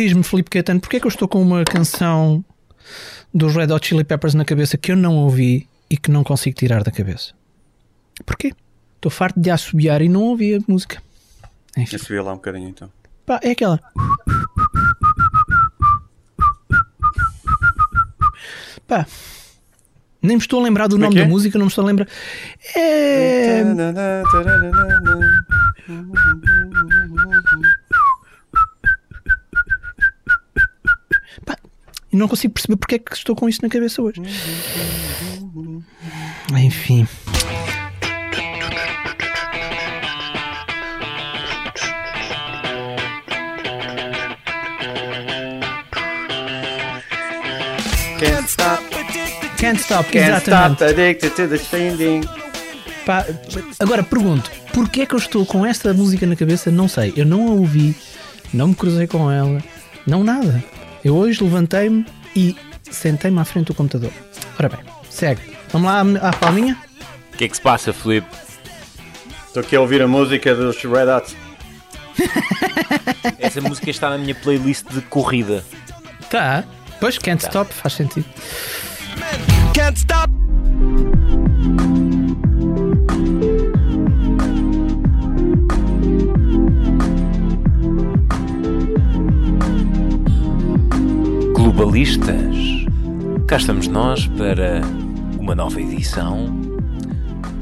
Diz-me, Felipe Caetano, porquê é que eu estou com uma canção dos Red Hot Chili Peppers na cabeça que eu não ouvi e que não consigo tirar da cabeça? Porquê? Estou farto de assobiar e não ouvi a música. Enfim. Subi lá um bocadinho então. Pá, é aquela. Pá. Nem me estou a lembrar do Como é nome que da é? música, não me estou a lembrar. É. e não consigo perceber porque é que estou com isso na cabeça hoje. Enfim. Can't stop, Can't stop, can't exatamente. stop addicted to the changing. Pá, agora pergunto, porquê é que eu estou com esta música na cabeça? Não sei. Eu não a ouvi, não me cruzei com ela, não nada. Eu hoje levantei-me e sentei-me à frente do computador. Ora bem, segue. Vamos lá à palminha? O que é que se passa, Filipe? Estou aqui a ouvir a música dos Red Hot. Essa música está na minha playlist de corrida. Tá. Pois, Can't Stop, faz sentido. Can't stop. Globalistas, cá estamos nós para uma nova edição.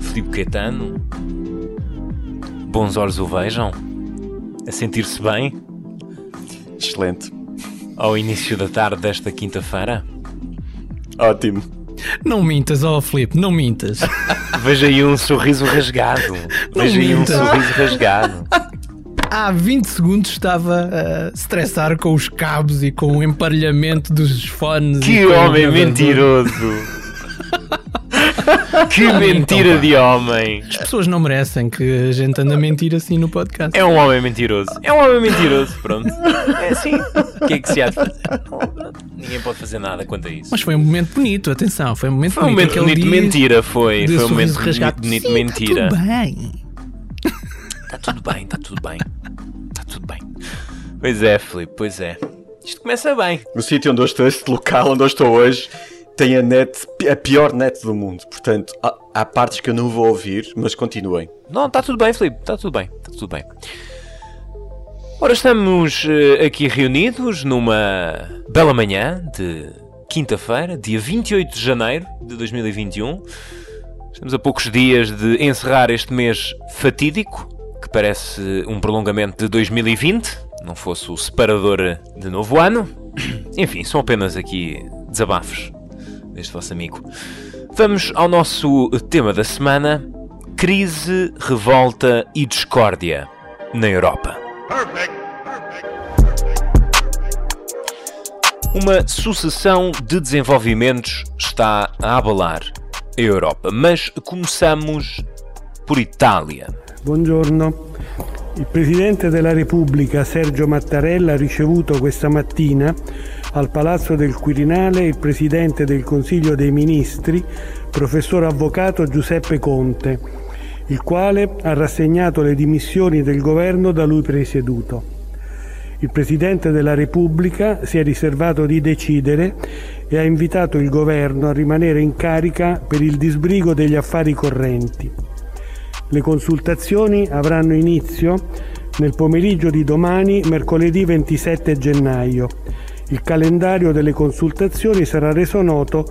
Filipe Caetano, bons olhos o vejam, a sentir-se bem Excelente. ao início da tarde desta quinta-feira. Ótimo. Não mintas, ó Filipe, não mintas. Veja aí um sorriso rasgado. Veja aí um sorriso rasgado. Há 20 segundos estava a estressar com os cabos e com o emparelhamento dos fones. Que homem mentiroso! que mentira pá. de homem! As pessoas não merecem que a gente ande a mentir assim no podcast. É um homem mentiroso. É um homem mentiroso, pronto. É assim. O que é que se há de fazer? Ninguém pode fazer nada quanto a isso. Mas foi um momento bonito, atenção, foi um momento Foi um bonito. momento bonito, mentira, foi. Foi um momento rasgado. bonito, Sim, mentira. Tá tudo bem. Está tudo bem, está tudo bem. Está tudo bem. Pois é, Filipe, pois é. Isto começa bem. O sítio onde eu estou, este local onde eu estou hoje, tem a net, a pior net do mundo. Portanto, há, há partes que eu não vou ouvir, mas continuem. Não, está tudo bem, Filipe, está tudo bem, está tudo bem. Ora, estamos eh, aqui reunidos numa bela manhã de quinta-feira, dia 28 de janeiro de 2021. Estamos a poucos dias de encerrar este mês fatídico, que parece um prolongamento de 2020, não fosse o separador de novo ano. Enfim, são apenas aqui desabafos deste vosso amigo. Vamos ao nosso tema da semana: crise, revolta e discórdia na Europa. Uma sucessão de desenvolvimentos está a abalar a Europa, mas começamos por Itália. Buongiorno. Il Presidente della Repubblica Sergio Mattarella ha ricevuto questa mattina al Palazzo del Quirinale il Presidente del Consiglio dei Ministri, professor avvocato Giuseppe Conte, il quale ha rassegnato le dimissioni del governo da lui presieduto. Il Presidente della Repubblica si è riservato di decidere e ha invitato il governo a rimanere in carica per il disbrigo degli affari correnti. Le consultazioni avranno inizio nel pomeriggio di domani, mercoledì 27 gennaio. Il calendario delle consultazioni sarà reso noto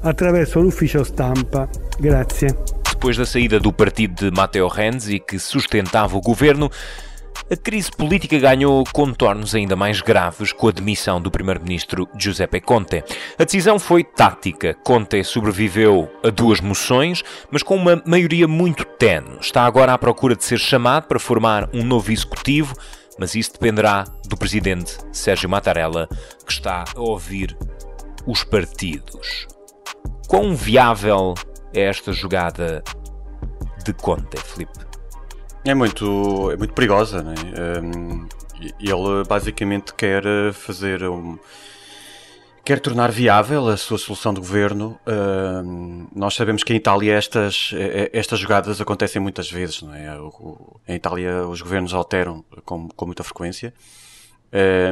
attraverso l'ufficio stampa. Grazie. Depois da saída do partido de Matteo Renzi, que sustentava o governo, a crise política ganhou contornos ainda mais graves com a demissão do primeiro-ministro Giuseppe Conte. A decisão foi tática. Conte sobreviveu a duas moções, mas com uma maioria muito tenue. Está agora à procura de ser chamado para formar um novo executivo, mas isso dependerá do presidente Sérgio Mattarella, que está a ouvir os partidos. Quão viável é esta jogada de Conte, Filipe? É muito, é muito perigosa, né? Um, ele basicamente quer fazer um. Quer tornar viável a sua solução de governo. Um, nós sabemos que em Itália estas, estas jogadas acontecem muitas vezes, não é? O- o- Em Itália os governos alteram com, com muita frequência.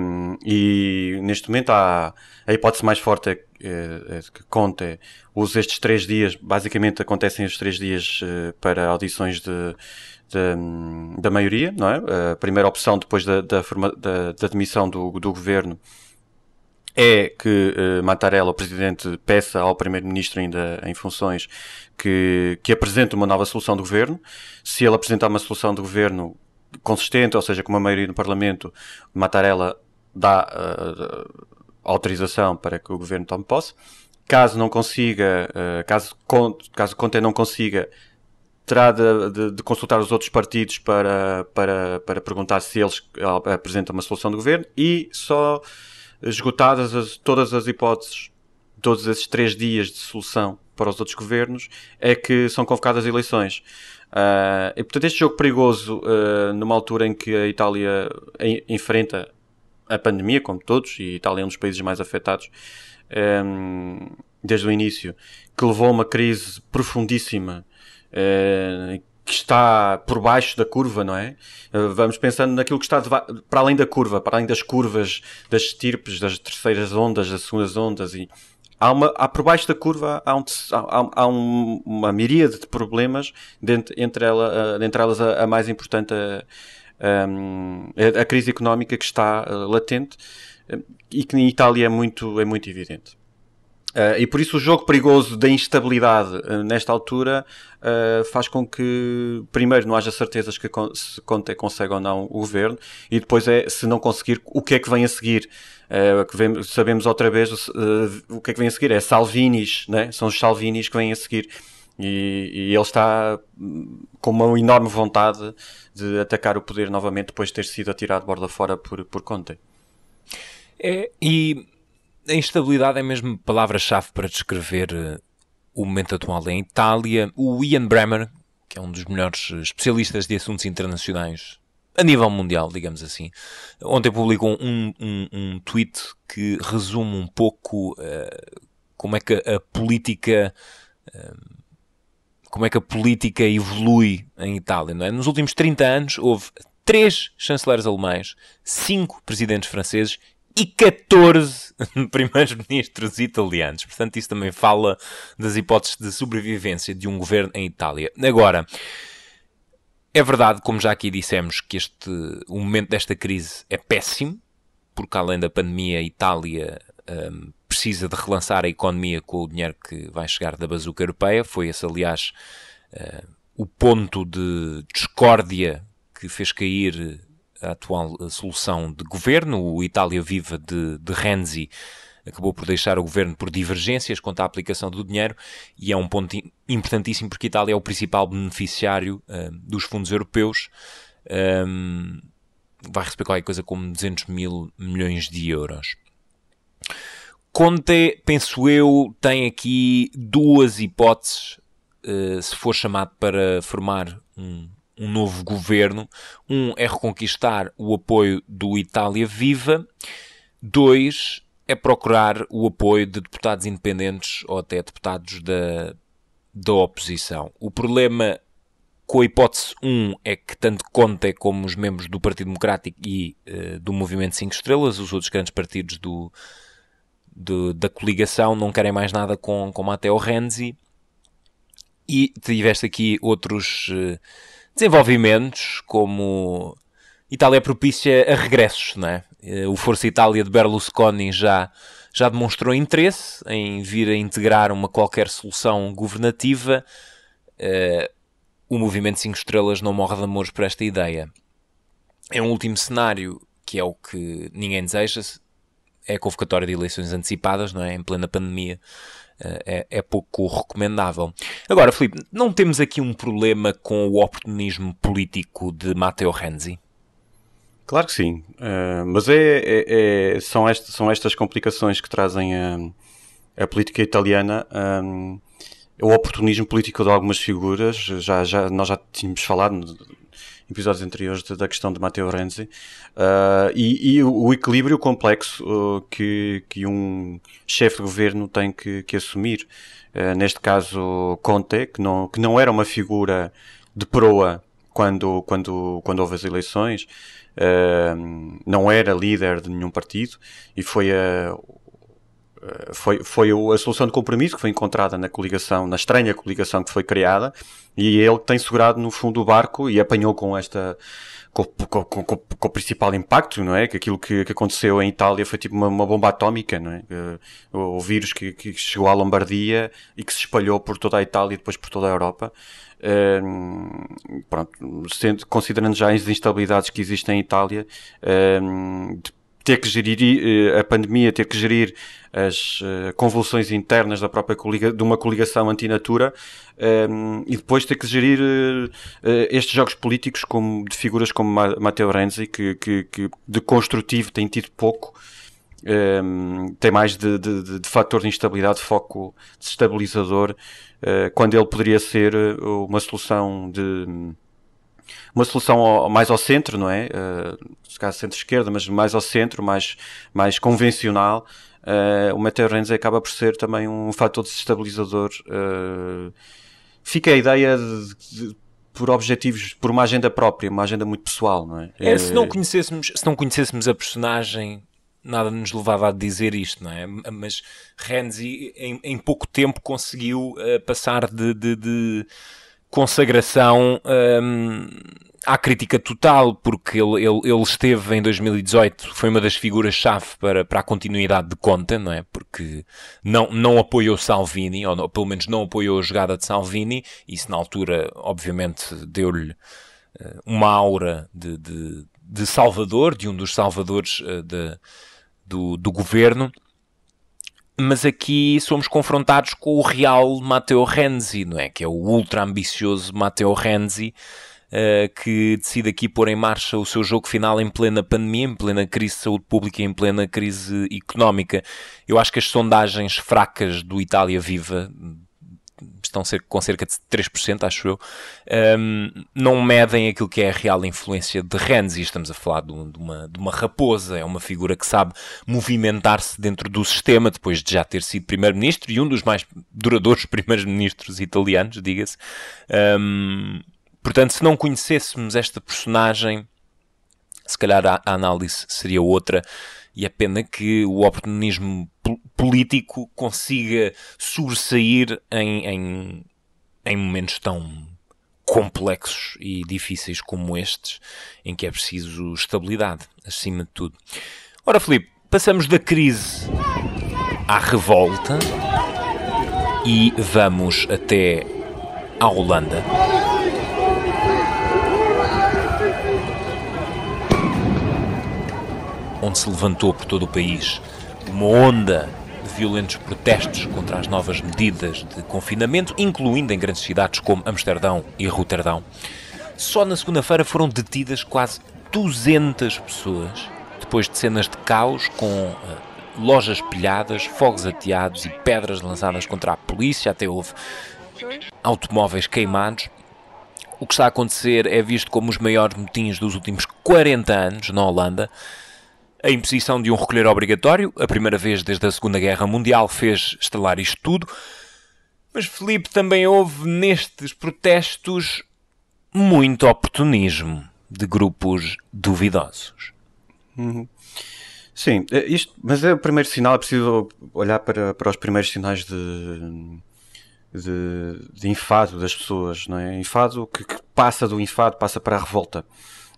Um, e neste momento há a hipótese mais forte é, é, é que Conte use estes três dias, basicamente acontecem os três dias uh, para audições de, de, da maioria, não é? A primeira opção depois da, da, da, da demissão do, do governo é que uh, Mattarella, o presidente, peça ao primeiro-ministro ainda em funções que, que apresente uma nova solução de governo. Se ele apresentar uma solução de governo consistente, ou seja, com uma maioria no Parlamento, Mattarella dá uh, autorização para que o governo tome posse. Caso não consiga, uh, caso, caso Conte não consiga, terá de, de, de, consultar os outros partidos para, para, para perguntar se eles apresentam uma solução de governo e só esgotadas as, todas as hipóteses, todos esses três dias de solução para os outros governos, é que são convocadas eleições. Uh, e portanto, este jogo perigoso, uh, numa altura em que a Itália enfrenta a pandemia, como todos, e a Itália é um dos países mais afetados um, desde o início, que levou a uma crise profundíssima. Uh, que está por baixo da curva, não é? Vamos pensando naquilo que está para além da curva, para além das curvas das estirpes, das terceiras ondas, das segundas ondas e há, uma, há por baixo da curva há, um, há, há um, uma miríade de problemas, dentro, entre, ela, entre elas a, a mais importante, a, a, crise económica que está eh, latente e que em Itália é muito, é muito evidente. Uh, e por isso o jogo perigoso da instabilidade uh, nesta altura uh, faz com que primeiro não haja certezas que se Conte consegue ou não o governo e depois é se não conseguir o que é que vem a seguir que vem, sabemos outra vez o que é que vem a seguir, é Salvinis, né? são os Salvinis que vêm a seguir. E, e, ele está hum, com uma enorme vontade de atacar o poder novamente depois de ter sido atirado borda fora por, por Conte. É, e a instabilidade é mesmo palavra-chave para descrever uh, o momento atual em Itália. O Ian Bremmer, que é um dos melhores especialistas de assuntos internacionais a nível mundial, digamos assim. Ontem publicou um, um, um tweet que resume um pouco uh, como é que a, a política. Uh, como é que a política evolui em Itália, não é? Nos últimos 30 anos houve três chanceleres alemães, cinco presidentes franceses e 14 primeiros-ministros italianos. Portanto, isso também fala das hipóteses de sobrevivência de um governo em Itália. Agora, é verdade, como já aqui dissemos, que este, o momento desta crise é péssimo, porque além da pandemia, a Itália um, precisa de relançar a economia com o dinheiro que vai chegar da bazuca europeia. Foi esse, aliás, uh, o ponto de discórdia que fez cair a atual solução de governo. O Itália Viva de, de Renzi acabou por deixar o governo por divergências quanto à aplicação do dinheiro e é um ponto importantíssimo porque a Itália é o principal beneficiário uh, dos fundos europeus. Um, vai receber qualquer coisa como 200 mil milhões de euros. Conte, penso eu, tem aqui duas hipóteses uh, se for chamado para formar um, um novo governo. Um é reconquistar o apoio do Itália Viva. Dois é procurar o apoio de deputados independentes ou até deputados da, da oposição. O problema com a hipótese 1 é que tanto Conte como os membros do Partido Democrático e uh, do Movimento 5 Estrelas, os outros grandes partidos do, do, da coligação, não querem mais nada com, com Matteo Renzi. E tiveste aqui outros uh, desenvolvimentos, como Itália é propícia a regressos, não é? Eh, o Força Itália de Berlusconi já, já demonstrou interesse em vir a integrar uma qualquer solução governativa. Uh, o Movimento 5 Estrelas não morre de amores por esta ideia. É um último cenário que é o que ninguém deseja, é a convocatória de eleições antecipadas, não é? Em plena pandemia. É, é, pouco recomendável. Agora, Filipe, não temos aqui um problema com o oportunismo político de Matteo Renzi? Claro que sim, uh, mas é, é, é, são, estas, são estas complicações que trazem a, a política italiana, um, o oportunismo político de algumas figuras, já, já, nós já tínhamos falado episódios anteriores da questão de Matteo Renzi, uh, e, e, o equilíbrio complexo uh, que, que um chefe de governo tem que, que assumir. neste caso, Conte, que não, que não era uma figura de proa quando, quando, quando houve as eleições, uh, não era líder de nenhum partido e foi a, foi, foi a solução de compromisso que foi encontrada na coligação, na estranha coligação que foi criada, e ele tem segurado no fundo o barco e apanhou com esta, com, com, com, com, o principal impacto, não é? Que aquilo que, que aconteceu em Itália foi tipo uma, uma bomba atómica, não é? O, o vírus que, que, chegou à Lombardia e que se espalhou por toda a Itália e depois por toda a Europa. Um, pronto, sendo, considerando já as instabilidades que existem em Itália, um, ter que gerir eh, a pandemia, ter que gerir as uh, convulsões internas da própria coliga, de uma coligação antinatura um, e depois ter que gerir uh, estes jogos políticos como, de figuras como Matteo Renzi, que, que, que de construtivo tem tido pouco. Um, tem mais de, de, de, fator de instabilidade, de foco desestabilizador, uh, quando ele poderia ser uma solução de uma solução ao, mais ao centro, não é? Uh, se calhar centro-esquerda, mas mais ao centro, mais, mais convencional, uh, o Matteo Renzi acaba por ser também um fator desestabilizador. Uh, fica a ideia de, de, por objetivos, por uma agenda própria, uma agenda muito pessoal, não é? é se, não conhecêssemos, se não conhecêssemos a personagem, nada nos levava a dizer isto, não é? Mas Renzi, em, em pouco tempo, conseguiu uh, passar de, de, de consagração. Um, à crítica total, porque ele, ele, ele, esteve em 2018, foi uma das figuras-chave para, para a continuidade de Conte, não é? Porque não, não apoiou Salvini, ou, ou pelo menos não apoiou a jogada de Salvini, isso na altura, obviamente, deu-lhe uh, uma aura de, de, de, salvador, de um dos salvadores uh, de, do, do governo. Mas aqui somos confrontados com o real Matteo Renzi, não é? Que é o ultra ambicioso Matteo Renzi, uh, que decide aqui pôr em marcha o seu jogo final em plena pandemia, em plena crise de saúde pública em plena crise económica. Eu acho que as sondagens fracas do Itália Viva estão com cerca de 3%, acho eu, um, não medem aquilo que é a real influência de Renzi. Estamos a falar de, uma, de uma raposa, é uma figura que sabe movimentar-se dentro do sistema, depois de já ter sido primeiro-ministro e um dos mais duradouros primeiros-ministros italianos, diga-se. Um, Portanto, se não conhecêssemos esta personagem, se calhar a, a análise seria outra. E é pena que o oportunismo político consiga sobressair em, em, em momentos tão complexos e difíceis como estes, em que é preciso estabilidade, acima de tudo. Ora, Filipe, passamos da crise à revolta e vamos até a Holanda. onde se levantou por todo o país uma onda violentos protestos contra as novas medidas de confinamento, incluindo em grandes cidades como Amsterdão e Roterdão. Só na segunda-feira foram detidas quase 200 pessoas, depois de cenas de caos com uh, lojas pilhadas, fogos ateados e pedras lançadas contra a polícia, até houve automóveis queimados. O que está a acontecer é visto como os maiores motins dos últimos 40 anos na Holanda a imposição de um recolher obrigatório, a primeira vez desde a Segunda Guerra Mundial, fez estalar isto tudo. Mas, Felipe, também houve nestes protestos muito oportunismo de grupos duvidosos. Uhum. Sim, é isto, mas é o primeiro sinal, é preciso olhar para, para os primeiros sinais de, de, de enfado das pessoas, não é? Enfado que, que passa do enfado, passa para a revolta.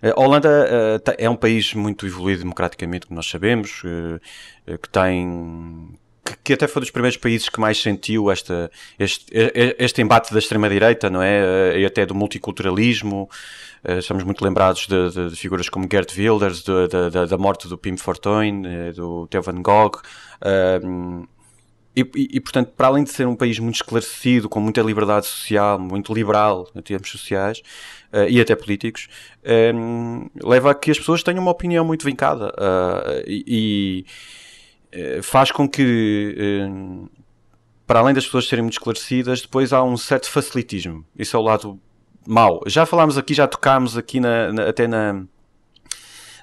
A Holanda uh, é um país muito evoluído democraticamente, como nós sabemos, uh, que tem. Que, até foi dos primeiros países que mais sentiu esta, este, este embate da extrema-direita, não é? E até do multiculturalismo. estamos muito lembrados de, de, de, figuras como Gert Wilders, de, da morte do Pim Fortuyn, do Theo van Gogh. E, e, e, portanto, para além de ser um país muito esclarecido, com muita liberdade social, muito liberal em termos sociais uh, e até políticos, um, eh, leva a que as pessoas tenham uma opinião muito vincada uh, e, e faz com que, para além das pessoas serem muito esclarecidas, depois há um certo facilitismo. Isso é o lado mau. Já falámos aqui, já tocámos aqui na, na, até na,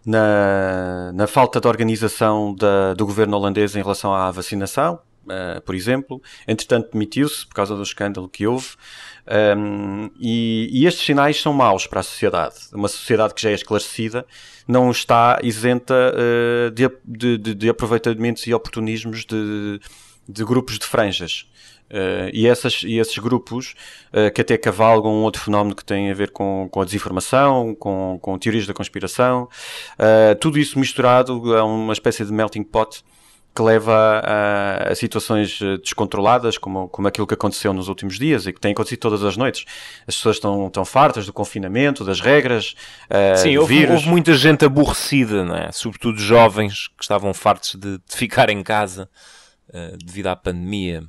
na, na falta de organização da, do governo holandês em relação à vacinação uh, por exemplo. Entretanto, demitiu-se por causa do escândalo que houve. Um, e, e, estes sinais são maus para a sociedade. Uma sociedade que já é esclarecida não está isenta uh, de, de, de, aproveitamentos e oportunismos de, de grupos de franjas. Uh, e, essas, e esses grupos uh, que até cavalgam um outro fenómeno que tem a ver com, com a desinformação, com, com teorias da conspiração, tudo isso misturado é uma espécie de melting pot que leva a, a, situações descontroladas, como, como aquilo que aconteceu nos últimos dias e que tem acontecido todas as noites. As pessoas estão, estão fartas do confinamento, das regras, Sim, do houve, houve, muita gente aborrecida, não é? sobretudo jovens que estavam fartos de, de ficar em casa devido à pandemia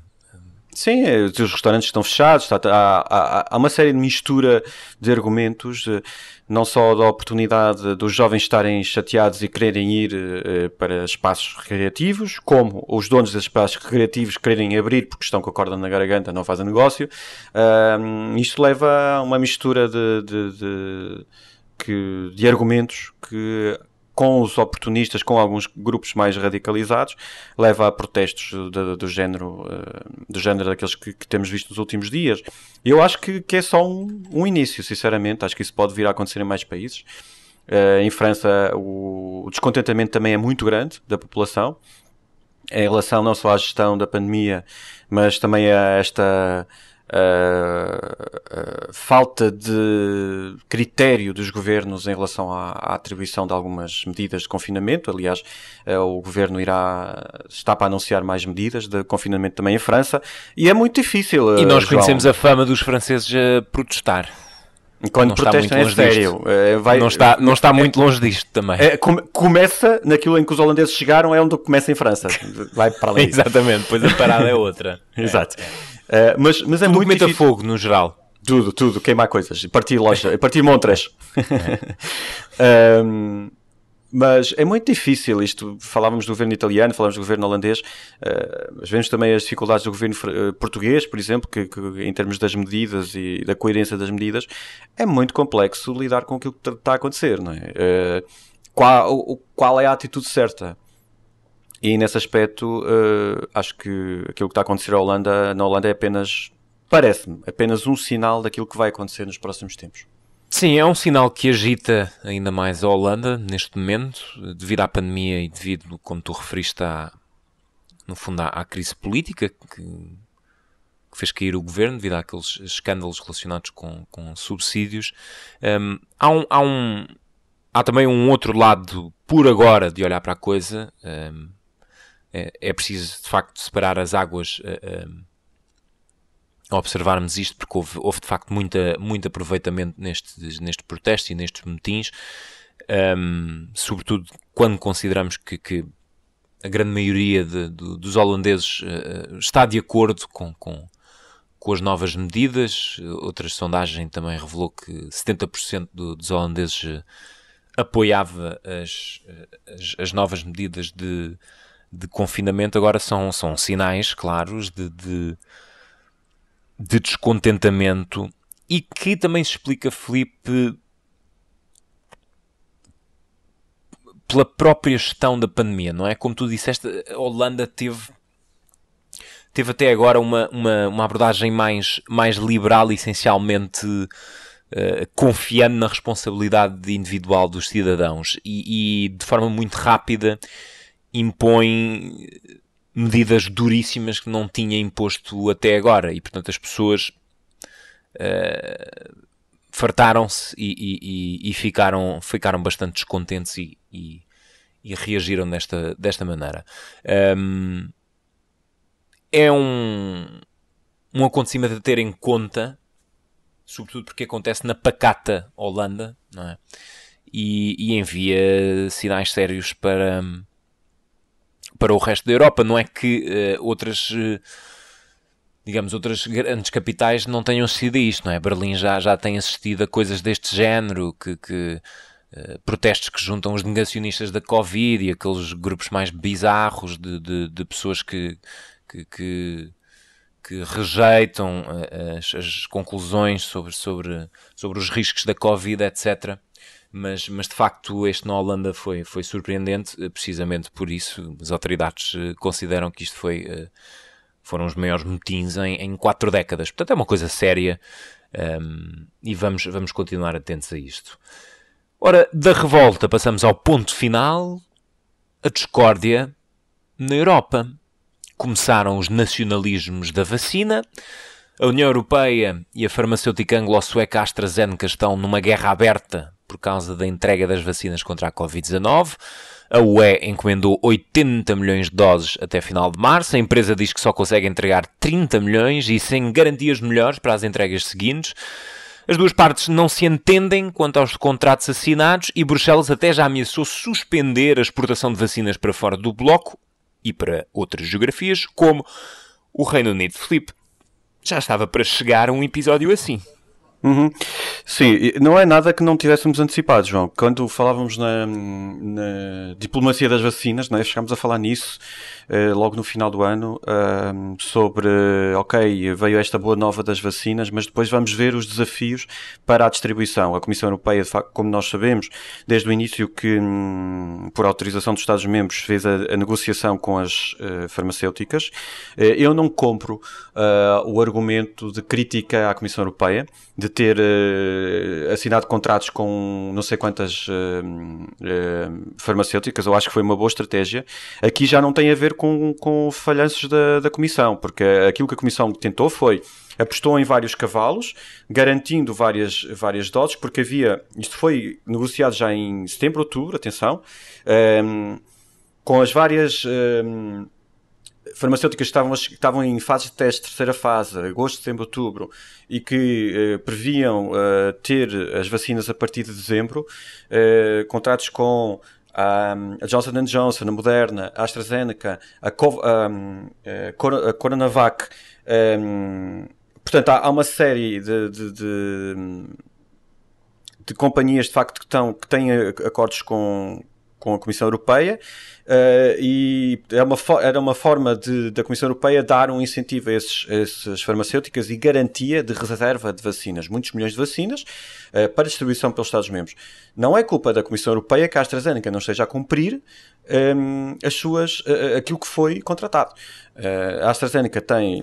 Sim, é, os restaurantes estão fechados, há, há, há, uma série de mistura de argumentos, eh, não só da oportunidade dos jovens estarem chateados e quererem ir uh, para espaços recreativos, como os donos desses espaços recreativos quererem abrir porque estão com a corda na garganta, não fazem negócio. Uh, isto leva a uma mistura de, de, de, de argumentos que com os oportunistas, com alguns grupos mais radicalizados, leva a protestos do, do género, uh, do género daqueles que, que, temos visto nos últimos dias. Eu acho que, que é só um, um, início, sinceramente. Acho que isso pode vir a acontecer em mais países. Uh, em França, o, o descontentamento também é muito grande da população em relação não só à gestão da pandemia, mas também a esta uh, falta de critério dos governos em relação à, à, atribuição de algumas medidas de confinamento. Aliás, uh, o governo irá está para anunciar mais medidas de confinamento também em França e é muito difícil. e nós conhecemos a fama dos franceses a protestar. Quando não protestam é sério. Vai, não, está, não está muito é, longe disto também. É, começa naquilo em que os holandeses chegaram, é onde começa em França. Vai para ali. Exatamente, depois a parada é outra. Exato. Uh, mas, mas é tudo muito difícil. fogo, no geral. Tudo, tudo, queimar coisas, partir loja, partir montres. um, mas é muito difícil isto. Falávamos do governo italiano, falávamos do governo holandês, uh, mas vemos também as dificuldades do governo uh, português, por exemplo, que, que, em termos das medidas e da coerência das medidas, é muito complexo lidar com aquilo que está a acontecer, não é? Uh, qual, qual é a atitude certa? E nesse aspecto, acho que aquilo que está a acontecer Holanda, na Holanda é apenas, parece-me, apenas um sinal daquilo que vai acontecer nos próximos tempos. Sim, é um sinal que agita ainda mais a Holanda neste momento, devido à pandemia e devido, como tu referiste, à, no fundo, à, à crise política que, que, fez cair o governo devido àqueles escândalos relacionados com, com subsídios. Um, há, um, há, um, há também um outro lado, por agora, de olhar para a coisa. Um, é, é preciso de facto separar as águas uh, uh, observarmos isto porque houve, houve, de facto muita, muito aproveitamento neste, neste protesto e nestes motins um, sobretudo quando consideramos que, que a grande maioria de, de, dos holandeses uh, está de acordo com, com, com, as novas medidas. Outra sondagem também revelou que 70% do, dos holandeses apoiava as, as, as novas medidas de, de confinamento agora são, são sinais claros de, de, de descontentamento e que também se explica, Felipe, pela própria gestão da pandemia, não é? Como tu disseste, a Holanda teve, teve até agora uma, uma, uma abordagem mais, mais liberal, essencialmente uh, confiando na responsabilidade individual dos cidadãos e, e de forma muito rápida impõe medidas duríssimas que não tinha imposto até agora e portanto as pessoas uh, fartaram-se e, e, e, ficaram, ficaram bastante descontentes e, e, e reagiram desta, desta maneira. Um, é um, um acontecimento a ter em conta, sobretudo porque acontece na pacata Holanda, não é? E, e envia sinais sérios para, para o resto da Europa. Não é que uh, outras, uh, digamos, outras grandes capitais não tenham a isto, não é? Berlim já, já tem assistido a coisas deste género, que, que uh, protestos que juntam os negacionistas da Covid e aqueles grupos mais bizarros de, de, de pessoas que, que, que que rejeitam as, as, conclusões sobre, sobre, sobre os riscos da Covid, etc mas, mas de facto este na Holanda foi, foi surpreendente, eh, precisamente por isso as autoridades eh, consideram que isto foi uh, Foram os maiores motins em, em quatro décadas. Portanto, é uma coisa séria um, e vamos, vamos continuar atentos a isto. Ora, da revolta passamos ao ponto final, a discórdia na Europa. Começaram os nacionalismos da vacina. A União Europeia e a farmacêutica anglo-sueca AstraZeneca estão numa guerra aberta por causa da entrega das vacinas contra a Covid-19. A UE encomendou 80 milhões de doses até final de março. A empresa diz que só consegue entregar 30 milhões e sem garantias melhores para as entregas seguintes. As duas partes não se entendem quanto aos contratos assinados e Bruxelas até já ameaçou suspender a exportação de vacinas para fora do bloco e para outras geografias, como o Reino Unido. Felipe, já estava para chegar um episódio assim. Uhum. Sim, não é nada que não tivéssemos antecipado, João. Quando falávamos na, na diplomacia das vacinas, né, chegámos a falar nisso logo no final do ano, uh, sobre, ok, veio esta boa nova das vacinas, mas depois vamos ver os desafios para a distribuição. A Comissão Europeia, facto, como nós sabemos, desde o início que, um, por autorização dos Estados-membros, fez a, a, negociação com as uh, farmacêuticas. eu não compro o argumento de crítica à Comissão Europeia, de ter uh, assinado contratos com não sei quantas uh, uh, farmacêuticas, eu acho que foi uma boa estratégia. Aqui já não tem a ver com, com falhanços da, da Comissão, porque aquilo que a Comissão tentou foi apostou em vários cavalos, garantindo várias, várias doses, porque havia, isto foi negociado já em setembro, outubro, atenção, um, ehm, com as várias um, ehm, farmacêuticas que estavam, estavam em fase de teste, terceira fase, agosto, setembro, outubro, e que eh, previam eh, ter as vacinas a partir de dezembro, eh, contratos com a, Johnson Johnson, a Moderna, a AstraZeneca, a, Co a, a Coronavac. portanto, há, há, uma série de, de, de, de companhias de facto que, estão, que têm acordos com, com a Comissão Europeia uh, e era uma, era uma forma de, da Comissão Europeia dar um incentivo a, esses, a essas farmacêuticas e garantia de reserva de vacinas, muitos milhões de vacinas, uh, para distribuição pelos Estados-membros. Não é culpa da Comissão Europeia que a AstraZeneca não esteja a cumprir um, as suas, uh, aquilo que foi contratado. a AstraZeneca tem,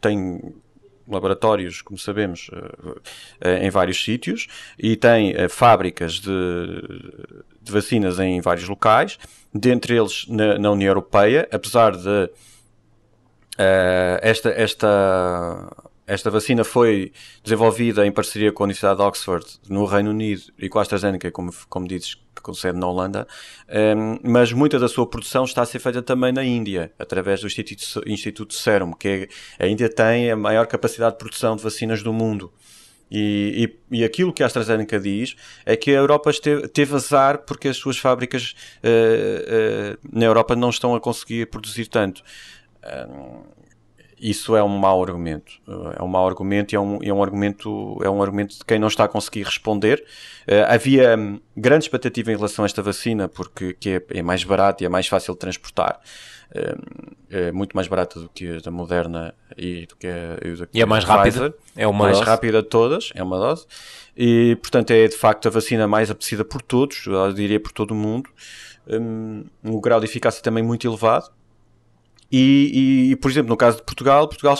tem laboratórios, como sabemos, em vários sítios e tem fábricas de, de vacinas em vários locais, dentre eles na, na União Europeia, apesar de uh, esta, esta, esta vacina foi desenvolvida em parceria com a Universidade de Oxford no Reino Unido e com a AstraZeneca, como, como dizes, com sede na Holanda, um, ehm, mas muita da sua produção está a ser feita também na Índia, através do Instituto, Instituto Serum, que é, a Índia tem a maior capacidade de produção de vacinas do mundo. E, e, e, aquilo que a AstraZeneca diz é que a Europa esteve, teve azar porque as suas fábricas uh, uh, na Europa não estão a conseguir produzir tanto. Uh, isso é um mau argumento. É um mau argumento e é um, é um, argumento, é um argumento de quem não está a conseguir responder. havia um, grande expectativa em relação a esta vacina porque que é, é mais barato e é mais fácil de transportar é muito mais barata do que a da Moderna e do que a, e é mais rápida. É uma mais dose. rápida de todas, é uma dose. E, portanto, é de facto a vacina mais apetecida por todos, eu diria por todo o mundo. Um, um grau de eficácia também muito elevado. E, e, e, por exemplo, no caso de Portugal, Portugal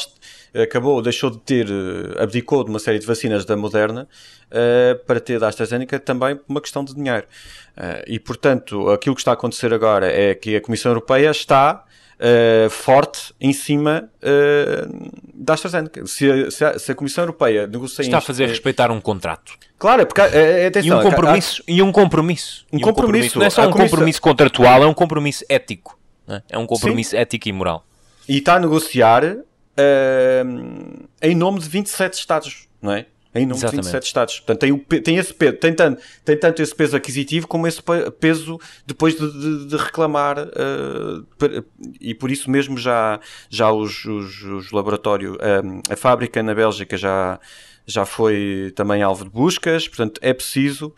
acabou, deixou de ter, eh, abdicou de uma série de vacinas da Moderna uh, para ter da AstraZeneca também por uma questão de dinheiro. Uh, e, portanto, aquilo que está a acontecer agora é que a Comissão Europeia está Uh, forte em cima uh, da AstraZeneca. Se, se, a, se, a, Comissão Europeia negocia... Está a fazer respeitar um contrato. Claro, é porque... É, atenção, e um compromisso. Há, e um compromisso. Um, compromisso, um compromisso. Não é só um compromisso contratual, é um compromisso ético. É? é um compromisso Sim. ético e moral. E está a negociar uh, em nome de 27 Estados, não é? Em nome Exatamente. de 27 Estados. Portanto, tem, o, tem, esse peso, tem, tanto, tem tanto esse peso aquisitivo como esse peso depois de, de, de reclamar. Uh, e por isso mesmo já, já os, os, os laboratórios, uh, a fábrica na Bélgica já, já foi também alvo de buscas. Portanto, é preciso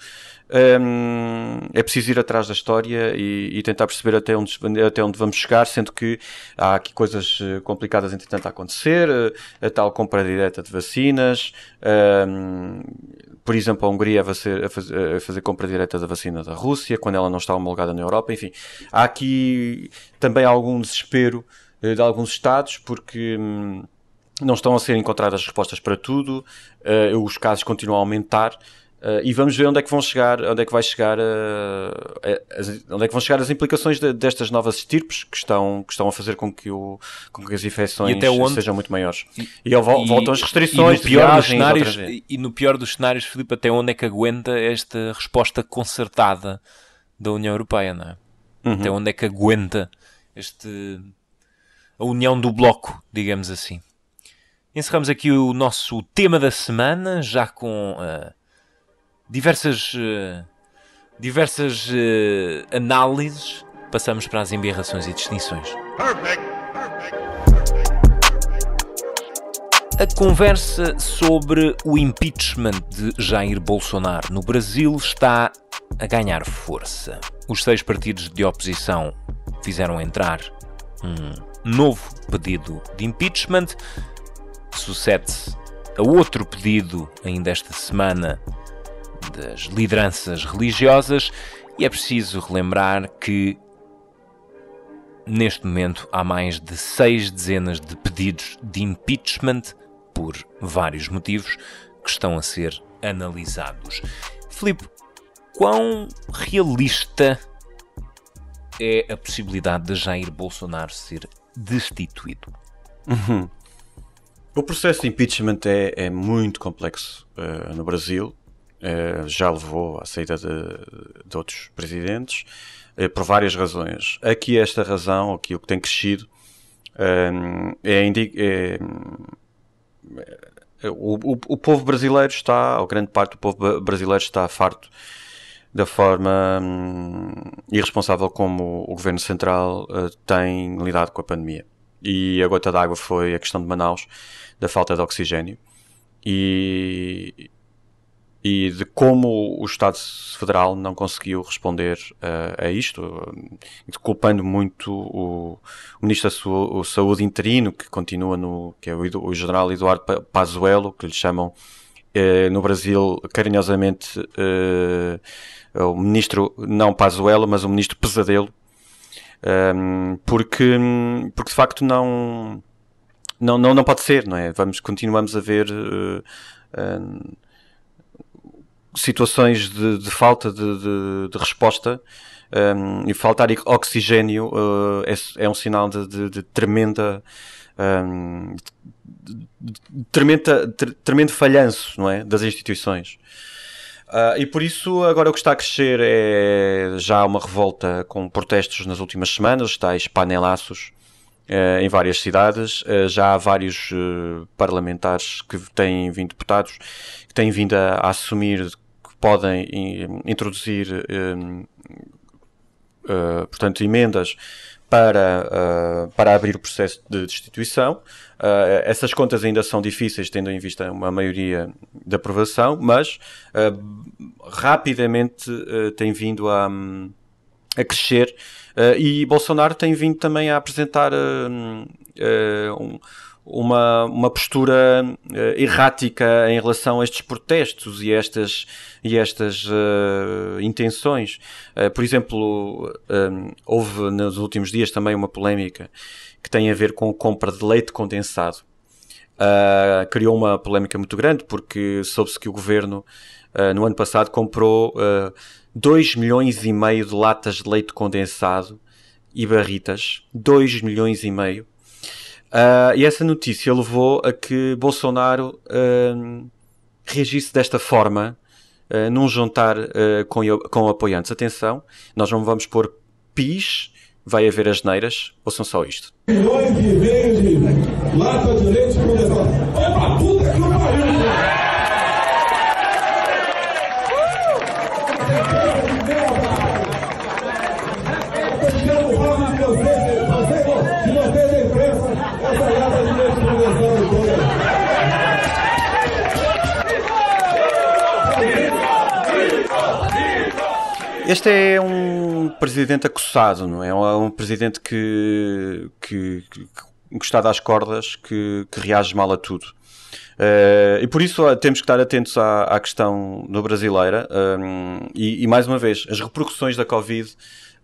um, é preciso ir atrás da história e, e, tentar perceber até onde, até onde vamos chegar, sendo que há aqui coisas eh, complicadas entretanto a acontecer, eh, a tal compra direta de vacinas, um, por exemplo, a Hungria a fazer, a, fazer, compra direta da vacina da Rússia, quando ela não está homologada na Europa, enfim, há aqui também algum desespero de alguns Estados, porque hum, não estão a ser encontradas respostas para tudo, os casos continuam a aumentar. Uh, e vamos ver onde é que vão chegar, onde é que vai chegar, uh, as, onde é que vão chegar as implicações de, destas novas estirpes que estão, que estão a fazer com que, o, com que as infecções sejam muito maiores. E, e, e voltam as restrições e no, pior dos cenários, e no pior dos cenários, Filipe, até onde é que aguenta esta resposta concertada da União Europeia, não é? Uhum. Até onde é que aguenta este, a união do bloco, digamos assim. Encerramos aqui o nosso tema da semana, já com uh, diversas, uh, diversas uh, análises. Passamos para as embirrações e distinções. Perfect. A conversa sobre o impeachment de Jair Bolsonaro no Brasil está a ganhar força. Os seis partidos de oposição fizeram entrar um novo pedido de impeachment sucede-se a outro pedido, ainda esta semana, das lideranças religiosas, e é preciso relembrar que neste momento há mais de seis dezenas de pedidos de impeachment por vários motivos que estão a ser analisados. Filipe, quão realista é a possibilidade de Jair Bolsonaro ser destituído? Uhum. O processo de impeachment é, é muito complexo uh, no Brasil. Uh, já levou à saída de, de outros presidentes uh, por várias razões. Aqui esta razão, aqui o que tem crescido, é, é, é o, o, o, povo brasileiro está, ou grande parte do povo brasileiro está farto da forma hum, irresponsável como o governo central tem lidado com a pandemia. E a gota d'água foi a questão de Manaus da falta de oxigênio e, e de como o Estado Federal não conseguiu responder uh, a isto, uh, culpando muito o, o Ministro da Saúde interino, que continua no, que é o, o General Eduardo Pazuello, que lhe chamam uh, no Brasil carinhosamente o Ministro, não Pazuello, mas o Ministro Pesadelo, um, porque, porque de facto não não, não, não pode ser, não é? Vamos, continuamos a ver uh, situações de, de falta de, de, de resposta um, e faltar oxigênio uh, é, é, um sinal de, tremenda tremenda, tremendo falhanço, não é? Das instituições. Uh, e por isso, agora o que está a crescer é já uma revolta com protestos nas últimas semanas, tais panelaços uh, em várias cidades. Uh, já há vários uh, parlamentares que têm vindo, deputados, que têm vindo a, a assumir podem in, introduzir, portanto, emendas para, para abrir o processo de destituição. Uh, essas contas ainda são difíceis, tendo em vista uma maioria de aprovação, mas uh, rapidamente uh, tem vindo a, a crescer Uh, e Bolsonaro tem vindo também a apresentar uh, uh, um, uma, uma postura errática em relação a estes protestos e estas, e estas intenções. por exemplo, houve nos últimos dias também uma polémica que tem a ver com a compra de leite condensado. criou uma polémica muito grande porque soube-se que o governo no ano passado comprou 2 milhões e meio de latas de leite condensado e barritas. 2 milhões e meio. Uh, e essa notícia levou a que Bolsonaro uh, reagisse desta forma uh, num jantar com, com apoiantes. Atenção, nós não vamos pôr pis, vai haver as neiras, ouçam só isto. Milhões de lata de leite Este é um presidente acossado, não é? É um presidente que, que, que encostado às cordas, que, que reage mal a tudo. Uh, e por isso temos que estar atentos à, à questão no brasileira um, e, e, mais uma vez, as repercussões da Covid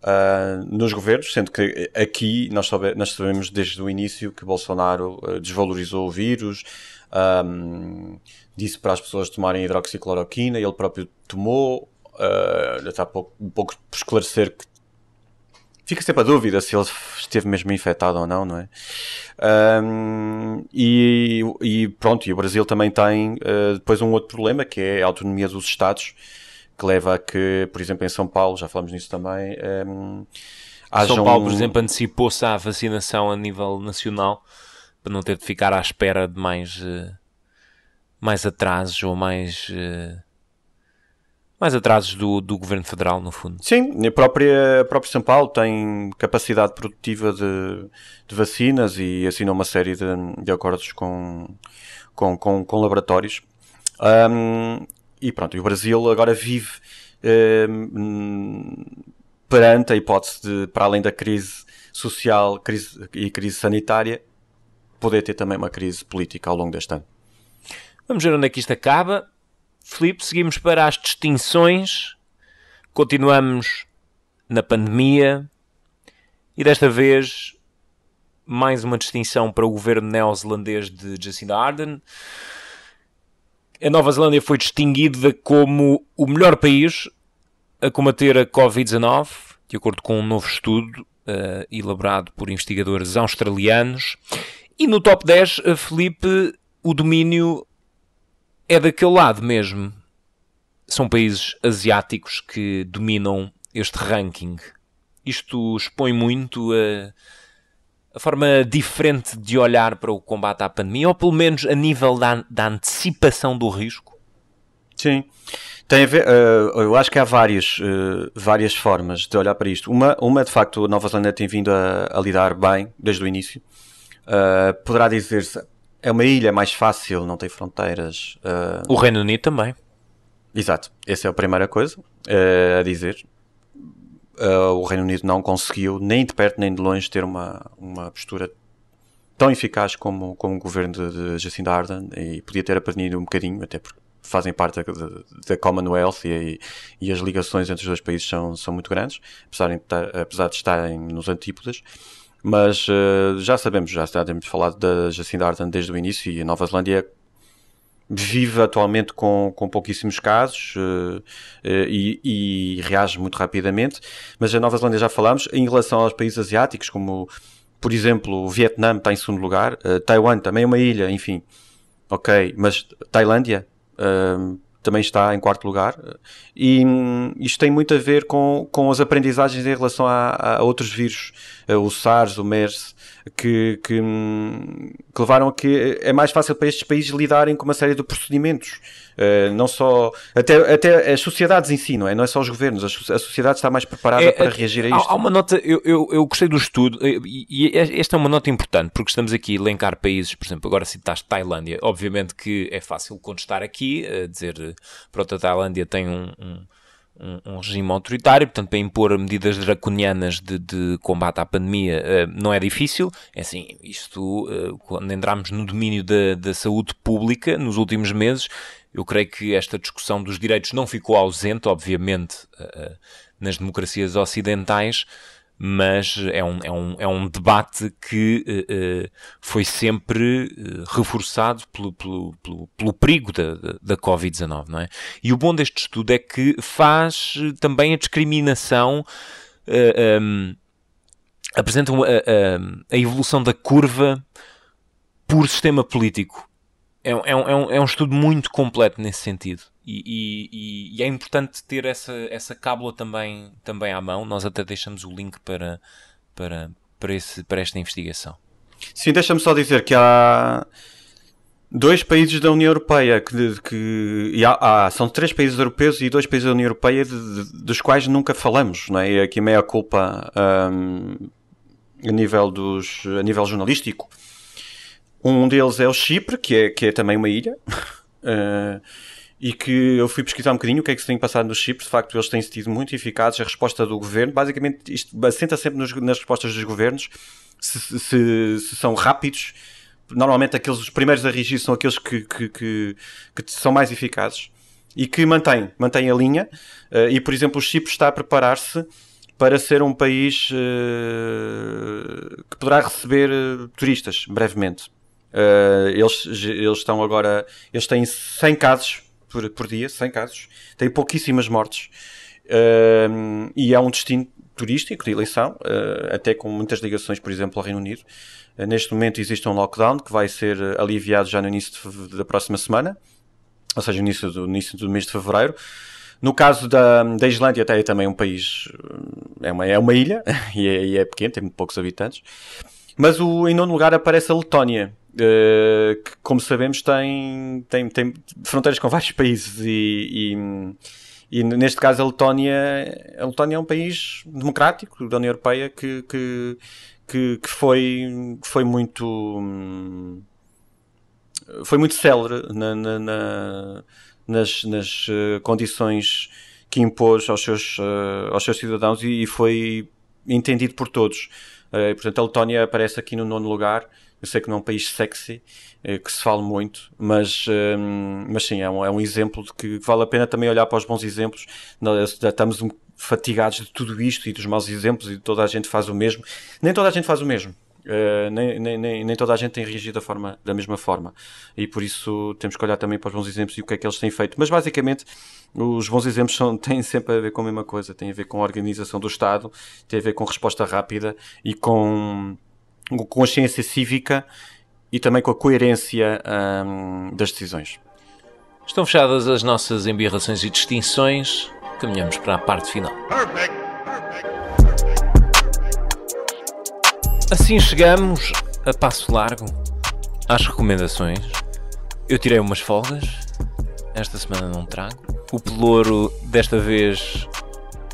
uh, nos governos, sendo que aqui nós, nós sabemos desde o início que Bolsonaro desvalorizou o vírus, um, disse para as pessoas tomarem hidroxicloroquina, ele próprio tomou, uh, está pouco, um pouco por esclarecer que fica sempre a dúvida se ele esteve mesmo infectado ou não, não é? Um, e, e, pronto, e o Brasil também tem uh, depois um outro problema que é a autonomia dos Estados, que leva a que, por exemplo, em São Paulo, já falamos nisso também. Um, São Paulo, por exemplo, antecipou-se à vacinação a nível nacional para não ter de ficar à espera de mais, uh, mais atrasos ou mais. Uh, mais atrasos do, do Governo Federal, no fundo. Sim, a própria, a própria São Paulo tem capacidade produtiva de, de vacinas e assinou uma série de, de acordos com, com, com, com laboratórios. Um, e pronto, e o Brasil agora vive um, perante a hipótese de, para além da crise social crise, e crise sanitária, poder ter também uma crise política ao longo deste ano. Vamos ver onde é que isto acaba. Filipe, seguimos para as distinções. Continuamos na pandemia. E desta vez, mais uma distinção para o governo neozelandês de Jacinda Ardern. A Nova Zelândia foi distinguida como o melhor país a combater a Covid-19, de acordo com um novo estudo uh, elaborado por investigadores australianos. E no top 10, uh, Felipe, o domínio é daquele lado mesmo. São países asiáticos que dominam este ranking. Isto expõe muito a, a forma diferente de olhar para o combate à pandemia, ou pelo menos a nível da, da antecipação do risco. Sim. Tem a ver, uh, eu acho que há várias, uh, várias formas de olhar para isto. Uma, uma de facto, a Nova Zelândia tem vindo a, a lidar bem desde o início. Uh, poderá dizer-se, é uma ilha mais fácil, não tem fronteiras. Uh... O Reino Unido também. Exato, essa é a primeira coisa uh, a dizer. Uh, o Reino Unido não conseguiu, nem de perto nem de longe, ter uma, uma postura tão eficaz como, como o governo de, de Jacinda Ardern e podia ter aprendido um bocadinho, até porque fazem parte da, Commonwealth e, e, as ligações entre os dois países são, são muito grandes, apesar de, estar, apesar de estarem nos antípodas. Mas uh, já sabemos, já temos falado da Jacinda Ardern desde o início e a Nova Zelândia vive atualmente com, com pouquíssimos casos uh, uh, e, e, reage muito rapidamente. Mas a Nova Zelândia já falamos. Em relação aos países asiáticos, como por exemplo o Vietnã está em segundo lugar, Taiwan também é uma ilha, enfim. Ok, mas Tailândia também está em quarto lugar. E hum, isto tem muito a ver com, com as aprendizagens em relação a, a outros vírus, eh, o SARS, o MERS, que, que, hum, que, levaram a que é mais fácil para estes países lidarem com uma série de procedimentos. Uh, não só. Até, até as sociedades em si, não é? Não é só os governos. A, a sociedade está mais preparada é, para é, reagir a isto. Há, há uma nota, eu, eu, eu, gostei do estudo, e, e esta é uma nota importante, porque estamos aqui a elencar países, por exemplo, agora citaste Tailândia. Obviamente que é fácil contestar aqui, a dizer, pronto, a Tailândia tem um, um um, regime autoritário, portanto, para impor medidas draconianas de, de combate à pandemia não é difícil. É assim, isto, quando entramos no domínio da, da saúde pública nos últimos meses, eu creio que esta discussão dos direitos não ficou ausente, obviamente, uh, nas democracias ocidentais, mas é um, é um, é um debate que uh, foi sempre reforçado pelo, pelo, pelo, pelo, perigo da, da Covid-19, não é? E o bom deste estudo é que faz também a discriminação, um, apresenta uma, a, a, evolução da curva por sistema político. É, é, um, é, um, é um estudo muito completo nesse sentido. E, e, e, é importante ter essa, essa cábula também, também à mão. Nós até deixamos o link para, para, para, esse, para esta investigação. Sim, deixa-me só dizer que há dois países da União Europeia que, que há, há, são três países europeus e dois países da União Europeia de, de, dos quais nunca falamos, não é? E aqui meia culpa um, a nível dos a nível jornalístico. Um deles é o Chipre, que é, que é também uma ilha. Uh, e que eu fui pesquisar um bocadinho o que é que se tem passado nos chips. De facto, eles têm sido muito eficazes. A resposta do governo, basicamente, isto assenta sempre nos, nas respostas dos governos. Se, se, se, são rápidos, normalmente aqueles os primeiros a reagir são aqueles que, que, que, que são mais eficazes e que mantêm, mantêm a linha. Uh, e, por exemplo, o chip está a preparar-se para ser um país uh, que poderá receber turistas brevemente. Uh, eles, eles estão agora, eles têm 100 casos por, por dia, 100 casos, têm pouquíssimas mortes e é um destino turístico de eleição, até com muitas ligações, por exemplo, ao Reino Unido. neste momento existe um lockdown que vai ser aliviado já no início de, da próxima semana, ou seja, no início do, início do mês de fevereiro. No caso da, da Islândia, até é também um país, é uma, é uma ilha, e é, e é pequeno, tem muito poucos habitantes. Mas o, em nono lugar aparece a Letónia, uh, que, como sabemos, tem, tem, tem fronteiras com vários países e, e, e, neste caso a Letónia, a Letónia é um país democrático da União Europeia que, que, que, que foi, foi muito foi muito célere na, na, na nas, nas uh, condições que impôs aos seus, uh, aos seus cidadãos e, e, foi entendido por todos. Uh, portanto, a Letónia aparece aqui no nono lugar. Eu sei que não é um país sexy, que se fala muito, mas, mas sim, é um, é um exemplo de que vale a pena também olhar para os bons exemplos. Nós estamos fatigados de tudo isto e dos maus exemplos e toda a gente faz o mesmo. Nem toda a gente faz o mesmo. Uh, nem, nem, nem, toda a gente tem reagido da, forma, da mesma forma e por isso temos que olhar também para os bons exemplos e o que é que eles têm feito. Mas basicamente, os bons exemplos são, têm sempre a ver com a mesma coisa: têm a ver com a organização do Estado, têm a ver com resposta rápida e com, com consciência cívica e também com a coerência um, das decisões. Estão fechadas as nossas embirrações e distinções, caminhamos para a parte final. Perfect. Assim chegamos a passo largo às recomendações. Eu tirei umas folgas, esta semana não trago. O pelouro desta vez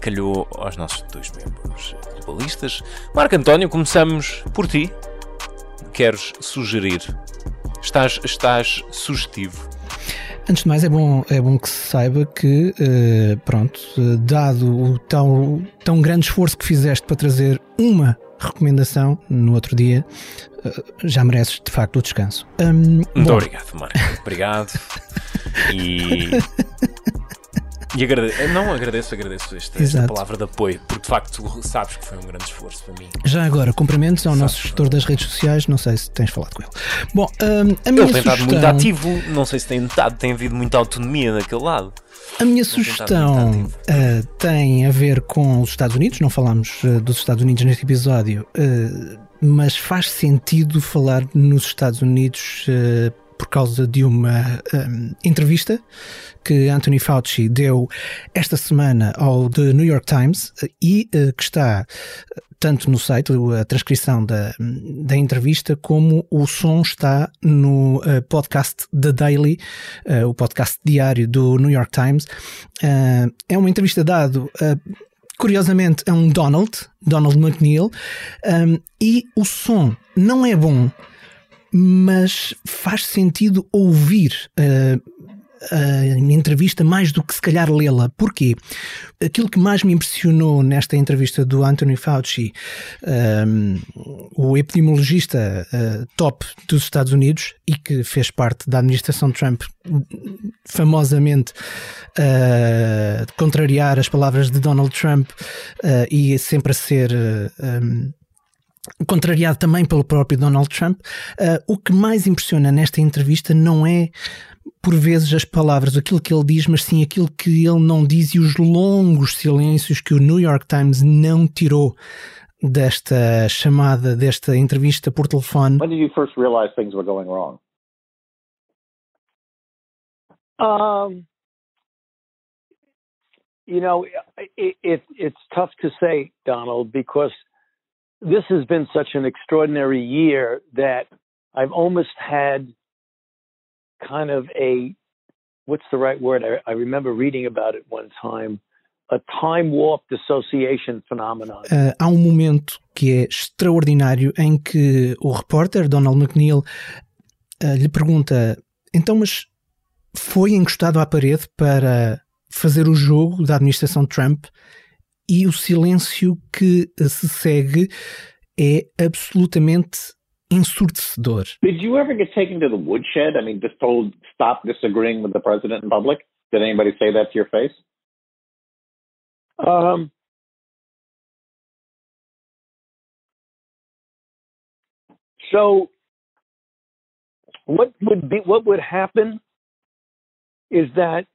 calhou aos nossos dois membros globalistas. Marco António, começamos por ti. Queres sugerir? Estás, estás sugestivo. Antes de mais, é bom, é bom que se saiba que, uh, pronto, dado o tão, tão grande esforço que fizeste para trazer uma recomendação no outro dia, eh, já mereces de facto o descanso. Um, Muito bom. obrigado, Marco. Obrigado. E. E agradeço, eh, não agradeço, agradeço esta, esta, palavra de apoio, porque de facto tu sabes que foi um grande esforço para mim. Já agora, cumprimentos ao sabes, nosso gestor das redes sociais, não sei se tens falado com ele. Bom, um, a minha ele tem sugestão... estado muito ativo, não sei se tem notado, tem havido muita autonomia daquele lado. A minha sugestão uh, tem a ver com os Estados Unidos, não falamos uh, dos Estados Unidos neste episódio, uh, mas faz sentido falar nos Estados Unidos por causa de uma um, entrevista que Anthony Fauci deu esta semana ao The New York Times e uh, que está tanto no site, a transcrição da, da entrevista, como o som está no uh, podcast The Daily, uh, o podcast diário do New York Times. É uma entrevista dado curiosamente, a um Donald, Donald McNeil, um, e o som não é bom, mas faz sentido ouvir a entrevista mais do que se calhar lê-la. Porquê? Aquilo que mais me impressionou nesta entrevista do Anthony Fauci, um, o epidemiologista uh, top dos Estados Unidos e que fez parte da administração Trump, famosamente uh, contrariar as palavras de Donald Trump uh, e sempre a ser. Um, contrariado também pelo próprio Donald Trump. Uh, o que mais impressiona nesta entrevista não é por vezes as palavras, aquilo que ele diz, mas sim aquilo que ele não diz e os longos silêncios que o New York Times não tirou desta chamada, desta entrevista por telefone. When did you first realize things were going wrong? Um, you know, it, it, it's tough to say, Donald, because this has been such an extraordinary year that I've almost had kind of a what's the right word? I, I remember reading about it one time. A time phenomenon. Uh, há um momento que é extraordinário em que o repórter Donald McNeil uh, lhe pergunta: então, mas foi encostado à parede para fazer o jogo da administração Trump e o silêncio que eh, se segue é absolutamente ensurdecedor. Did you ever get taken to the woodshed? I mean, just told stop disagreeing with the president in public? Did anybody say that to your face? Um, so what would be what would happen is that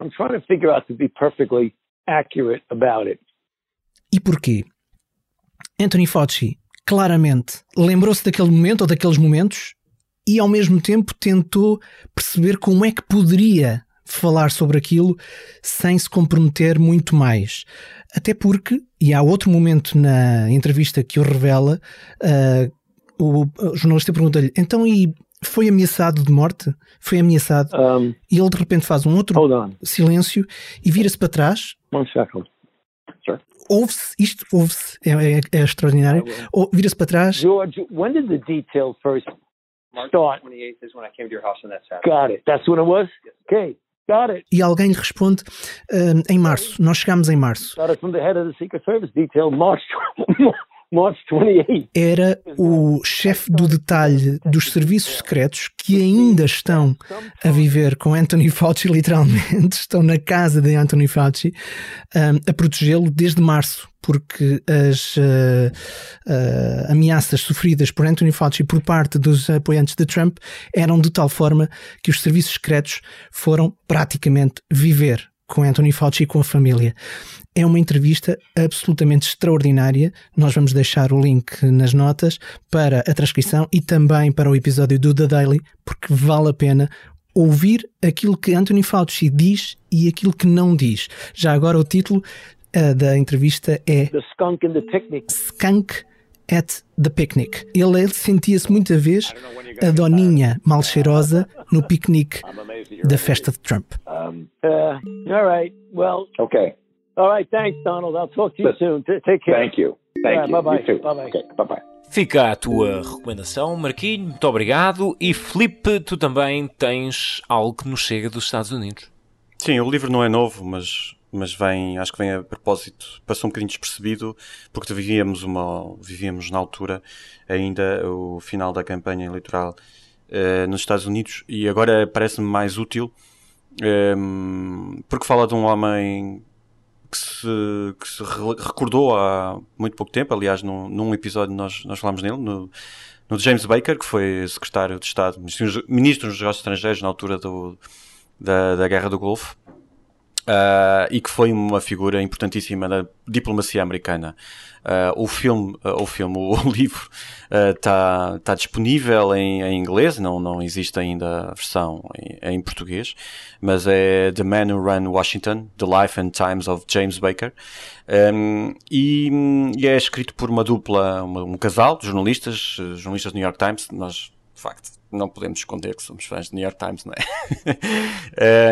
I'm trying to figure out to be perfectly accurate about it. E porquê? Anthony Fauci claramente lembrou-se daquele momento ou daqueles momentos e ao mesmo tempo tentou perceber como é que poderia falar sobre aquilo sem se comprometer muito mais. Até porque, e há outro momento na entrevista que o revela, uh, o, o jornalista pergunta-lhe: então e foi ameaçado de morte? Foi ameaçado? Um, E ele de repente faz um outro silêncio e vira-se para trás. One second. Ouve-se, isto ouve-se, é, é- é extraordinário. Ou Vira-se para trás George, when did the detail first start? 28th is when I came to your house on that Saturday. Got it. That's when it was? Okay. Got it. e alguém lhe responde "Ah, em março. Nós chegámos em março. Got it from the head of the Secret Service detail, March March 28th. Era o chefe do detalhe dos serviços secretos que ainda estão a viver com Anthony Fauci, literalmente, estão na casa de Anthony Fauci, ah, a protegê-lo desde março, porque as ah, ah, ameaças sofridas por Anthony Fauci por parte dos apoiantes de Trump eram de tal forma que os serviços secretos foram praticamente viver com Anthony Fauci e com a família. É uma entrevista absolutamente extraordinária. Nós vamos deixar o link nas notas para a transcrição e também para o episódio do The Daily, porque vale a pena ouvir aquilo que Anthony Fauci diz e aquilo que não diz. Já agora o título ah, da entrevista é The skunk in the picnic. Skunk at the Picnic. Ele, ele sentia-se muita vez a doninha mal cheirosa no piquenique da festa de Trump. Um, uh, all right. Well, Okay. all right. Thanks, Donald. I'll talk to you soon. Take care. Thank you. Thank Yeah, you. bye-bye. You too. Bye-bye. Okay. Bye bye. Fica a tua recomendação, Marquinho, muito obrigado. E Felipe, tu também tens algo que nos chega dos Estados Unidos. Sim, o livro não é novo, mas, mas vem, acho que vem a propósito, passou um bocadinho despercebido, porque vivíamos uma, vivíamos na altura ainda o final da campanha eleitoral eh, nos Estados Unidos e agora parece-me mais útil, ehm, porque fala de um homem que se, que se re- recordou há muito pouco tempo, aliás, num, num episódio nós, nós falámos nele, no, no James Baker, que foi secretário de Estado, ministro dos Negócios Estrangeiros na altura do, da, da Guerra do Golfo. Ah, e que foi uma figura importantíssima da diplomacia americana. Ah, o filme, ah, o filme, o, livro está tá disponível em, em inglês, não, não existe ainda a versão em, em português, mas é The Man Who Ran Washington, The Life and Times of James Baker, Um, e, e é escrito por uma dupla, uma- um casal de jornalistas, jornalistas do New York Times, nós de facto não podemos esconder que somos fãs do New York Times, não é?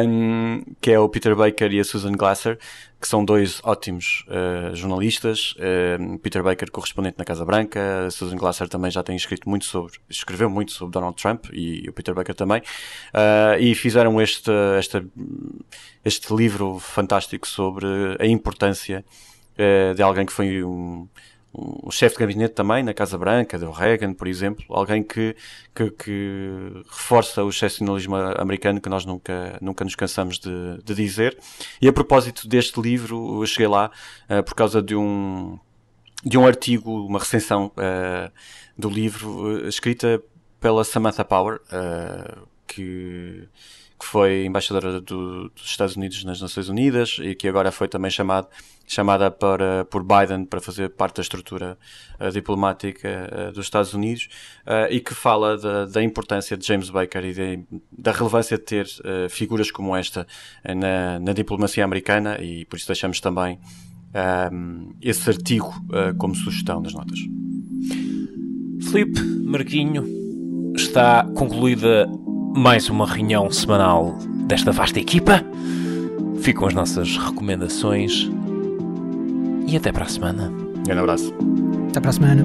Um, que é o Peter Baker e a Susan Glasser, que são dois ótimos uh, jornalistas. Um, Peter Baker, correspondente na Casa Branca, a Susan Glasser também já tem escrito muito sobre, escreveu muito sobre Donald Trump e, o Peter Baker também, Uh, e fizeram este, esta, este livro fantástico sobre a importância uh, de alguém que foi um, um chefe de gabinete também na Casa Branca, do Reagan, por exemplo, alguém que, que, que reforça o excepcionalismo americano que nós nunca, nunca nos cansamos de, de dizer. E a propósito deste livro, eu cheguei lá uh, por causa de um, de um artigo, uma recensão uh, do livro uh, escrita pela Samantha Power, que, que foi embaixadora do- dos Estados Unidos nas Nações Unidas e que agora foi também chamado, chamada para, por Biden para fazer parte da estrutura uh, diplomática uh, dos Estados Unidos uh, e que fala da, da importância de James Baker e de- da relevância de ter figuras como esta na, na diplomacia americana e por isso deixamos também um, esse artigo como sugestão das notas. Felipe, Marquinho, está concluída mais uma reunião semanal desta vasta equipa. Ficam as nossas recomendações e até para a semana. Um grande abraço. Até para a semana.